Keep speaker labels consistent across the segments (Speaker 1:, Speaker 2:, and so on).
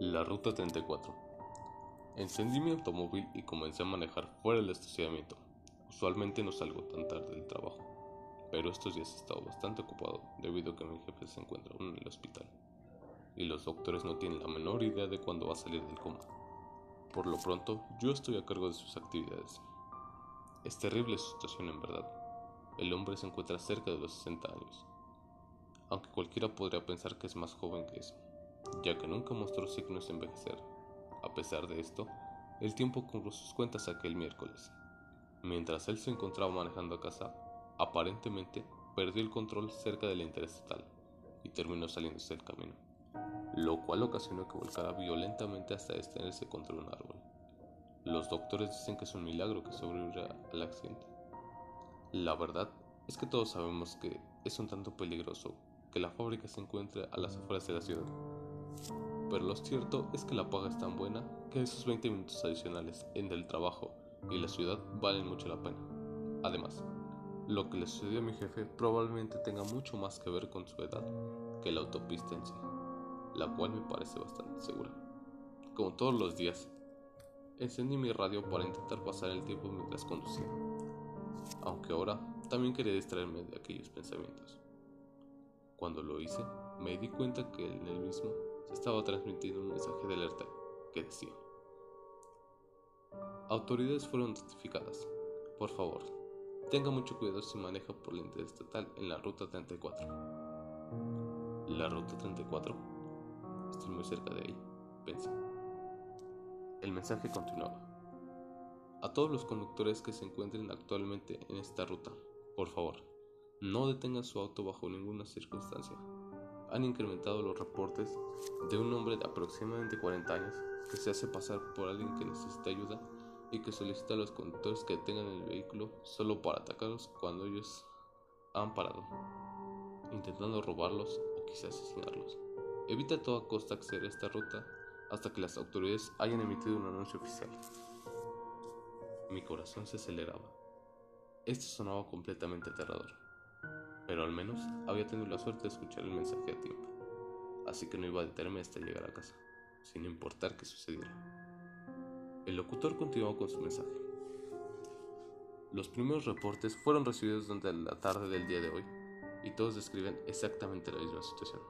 Speaker 1: La ruta 34. Encendí mi automóvil y comencé a manejar fuera del estacionamiento. Usualmente no salgo tan tarde del trabajo, pero estos días he estado bastante ocupado debido a que mi jefe se encuentra aún en el hospital y los doctores no tienen la menor idea de cuándo va a salir del coma. Por lo pronto, yo estoy a cargo de sus actividades. Es terrible su situación en verdad. El hombre se encuentra cerca de los 60 años, aunque cualquiera podría pensar que es más joven que eso ya que nunca mostró signos de envejecer. A pesar de esto, el tiempo cobró sus cuentas aquel miércoles. Mientras él se encontraba manejando a casa, aparentemente perdió el control cerca de la interestatal y terminó saliéndose del camino, lo cual ocasionó que volcara violentamente hasta detenerse contra un árbol. Los doctores dicen que es un milagro que sobreviviera al accidente. La verdad es que todos sabemos que es un tanto peligroso que la fábrica se encuentre a las afueras de la ciudad pero lo cierto es que la paga es tan buena que esos 20 minutos adicionales en el trabajo y la ciudad valen mucho la pena. Además, lo que le sucedió a mi jefe probablemente tenga mucho más que ver con su edad que la autopista en sí, la cual me parece bastante segura. Como todos los días, encendí mi radio para intentar pasar el tiempo mientras conducía, aunque ahora también quería distraerme de aquellos pensamientos. Cuando lo hice, me di cuenta que en el mismo estaba transmitiendo un mensaje de alerta que decía, autoridades fueron notificadas, por favor, tenga mucho cuidado si maneja por la interestatal en la ruta 34. ¿La ruta 34? Estoy muy cerca de ahí, pensé. El mensaje continuaba. A todos los conductores que se encuentren actualmente en esta ruta, por favor, no detengan su auto bajo ninguna circunstancia han incrementado los reportes de un hombre de aproximadamente 40 años que se hace pasar por alguien que necesita ayuda y que solicita a los conductores que detengan el vehículo solo para atacarlos cuando ellos han parado, intentando robarlos o quizás asesinarlos. Evita a toda costa acceder a esta ruta hasta que las autoridades hayan emitido un anuncio oficial. Mi corazón se aceleraba. Esto sonaba completamente aterrador pero al menos había tenido la suerte de escuchar el mensaje a tiempo, así que no iba a detenerme hasta llegar a casa, sin importar qué sucediera. El locutor continuó con su mensaje. Los primeros reportes fueron recibidos durante la tarde del día de hoy y todos describen exactamente la misma situación.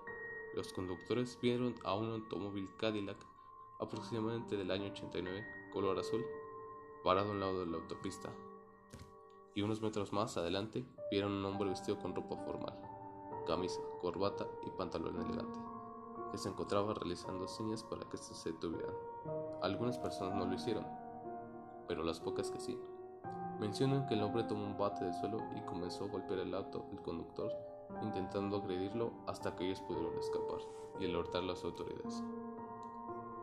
Speaker 1: Los conductores vieron a un automóvil Cadillac aproximadamente del año 89, color azul, parado a un lado de la autopista y unos metros más adelante vieron un hombre vestido con ropa formal, camisa, corbata y pantalón elegante, que se encontraba realizando señas para que se detuvieran. Algunas personas no lo hicieron, pero las pocas que sí. Mencionan que el hombre tomó un bate del suelo y comenzó a golpear el auto del conductor, intentando agredirlo hasta que ellos pudieron escapar y alertar a las autoridades.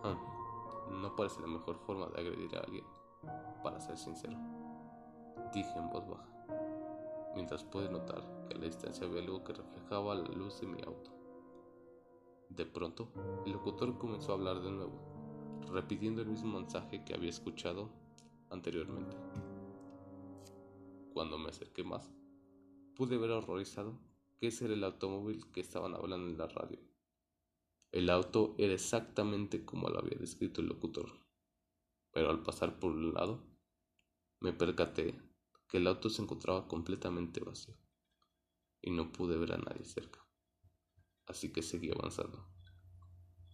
Speaker 1: Ah, no parece la mejor forma de agredir a alguien, para ser sincero dije en voz baja, mientras pude notar que a la distancia había algo que reflejaba la luz de mi auto. De pronto, el locutor comenzó a hablar de nuevo, repitiendo el mismo mensaje que había escuchado anteriormente. Cuando me acerqué más, pude ver horrorizado que ese era el automóvil que estaban hablando en la radio. El auto era exactamente como lo había descrito el locutor, pero al pasar por un lado, me percaté que el auto se encontraba completamente vacío y no pude ver a nadie cerca. Así que seguí avanzando.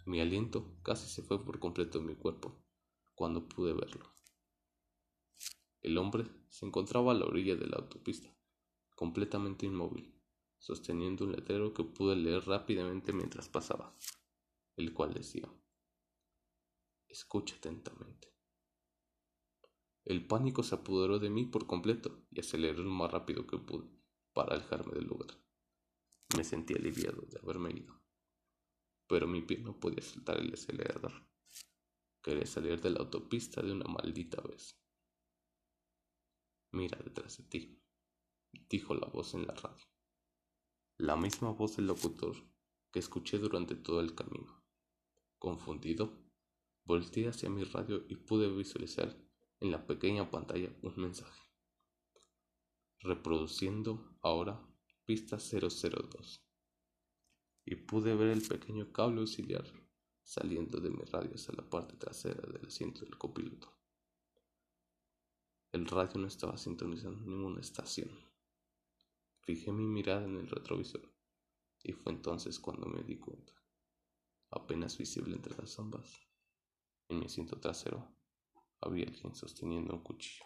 Speaker 1: Mi aliento casi se fue por completo en mi cuerpo cuando pude verlo. El hombre se encontraba a la orilla de la autopista, completamente inmóvil, sosteniendo un letrero que pude leer rápidamente mientras pasaba, el cual decía, escucha atentamente. El pánico se apoderó de mí por completo y aceleré lo más rápido que pude para alejarme del lugar. Me sentí aliviado de haberme ido, pero mi pie no podía soltar el acelerador. Quería salir de la autopista de una maldita vez. Mira detrás de ti, dijo la voz en la radio. La misma voz del locutor que escuché durante todo el camino. Confundido, volteé hacia mi radio y pude visualizar en la pequeña pantalla un mensaje. Reproduciendo ahora pista 002. Y pude ver el pequeño cable auxiliar saliendo de mi radio hacia la parte trasera del asiento del copiloto. El radio no estaba sintonizando ninguna estación. Fijé mi mirada en el retrovisor y fue entonces cuando me di cuenta, apenas visible entre las sombras, en mi asiento trasero había alguien sosteniendo un cuchillo.